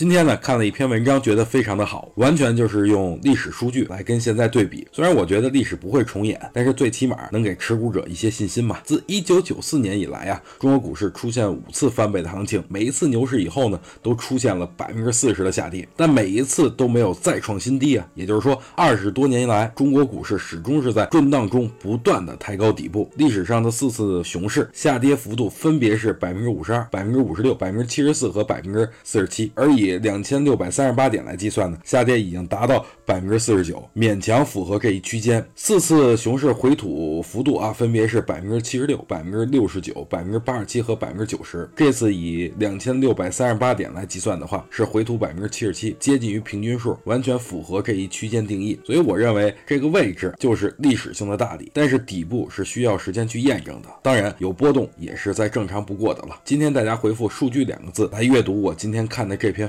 今天呢，看了一篇文章，觉得非常的好，完全就是用历史数据来跟现在对比。虽然我觉得历史不会重演，但是最起码能给持股者一些信心嘛。自一九九四年以来啊，中国股市出现五次翻倍的行情，每一次牛市以后呢，都出现了百分之四十的下跌，但每一次都没有再创新低啊。也就是说，二十多年以来，中国股市始终是在震荡中不断的抬高底部。历史上的四次熊市下跌幅度分别是百分之五十二、百分之五十六、百分之七十四和百分之四十七，而以两千六百三十八点来计算呢，下跌已经达到百分之四十九，勉强符合这一区间。四次熊市回吐幅度啊，分别是百分之七十六、百分之六十九、百分之八十七和百分之九十。这次以两千六百三十八点来计算的话，是回吐百分之七十七，接近于平均数，完全符合这一区间定义。所以我认为这个位置就是历史性的大底，但是底部是需要时间去验证的。当然有波动也是再正常不过的了。今天大家回复“数据”两个字来阅读我今天看的这篇